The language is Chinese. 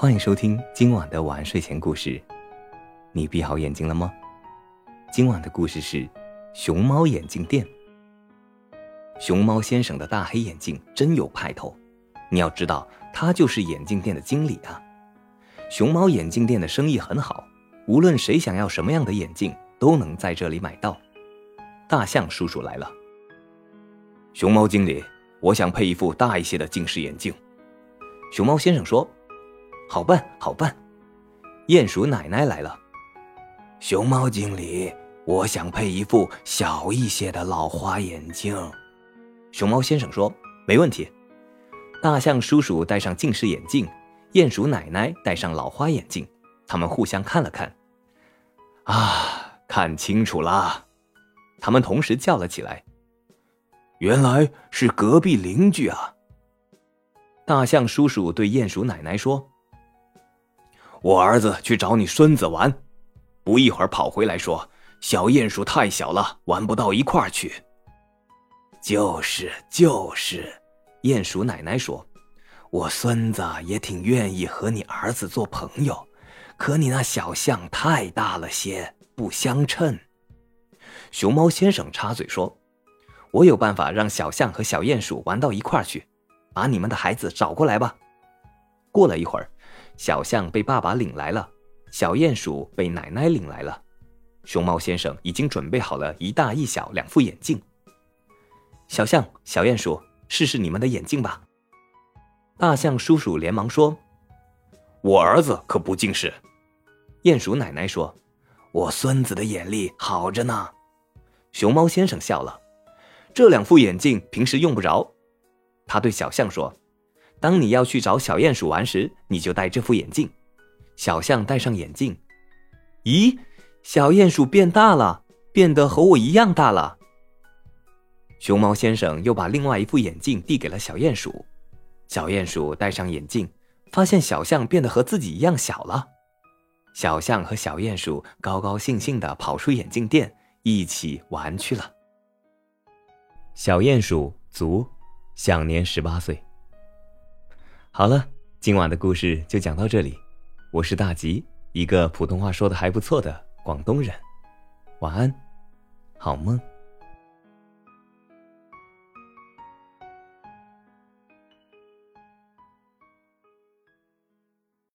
欢迎收听今晚的晚睡前故事。你闭好眼睛了吗？今晚的故事是熊猫眼镜店。熊猫先生的大黑眼镜真有派头，你要知道，他就是眼镜店的经理啊。熊猫眼镜店的生意很好，无论谁想要什么样的眼镜，都能在这里买到。大象叔叔来了。熊猫经理，我想配一副大一些的近视眼镜。熊猫先生说：“好办，好办。”鼹鼠奶奶来了。熊猫经理，我想配一副小一些的老花眼镜。熊猫先生说：“没问题。”大象叔叔戴上近视眼镜。鼹鼠奶奶戴上老花眼镜，他们互相看了看，啊，看清楚了！他们同时叫了起来：“原来是隔壁邻居啊！”大象叔叔对鼹鼠奶奶说：“我儿子去找你孙子玩，不一会儿跑回来说，小鼹鼠太小了，玩不到一块儿去。”就是就是，鼹鼠奶奶说。我孙子也挺愿意和你儿子做朋友，可你那小象太大了些，不相称。熊猫先生插嘴说：“我有办法让小象和小鼹鼠玩到一块儿去，把你们的孩子找过来吧。”过了一会儿，小象被爸爸领来了，小鼹鼠被奶奶领来了。熊猫先生已经准备好了一大一小两副眼镜。小象、小鼹鼠，试试你们的眼镜吧。大象叔叔连忙说：“我儿子可不近视。”鼹鼠奶奶说：“我孙子的眼力好着呢。”熊猫先生笑了：“这两副眼镜平时用不着。”他对小象说：“当你要去找小鼹鼠玩时，你就戴这副眼镜。”小象戴上眼镜，咦，小鼹鼠变大了，变得和我一样大了。熊猫先生又把另外一副眼镜递给了小鼹鼠。小鼹鼠戴上眼镜，发现小象变得和自己一样小了。小象和小鼹鼠高高兴兴地跑出眼镜店，一起玩去了。小鼹鼠足，享年十八岁。好了，今晚的故事就讲到这里。我是大吉，一个普通话说的还不错的广东人。晚安，好梦。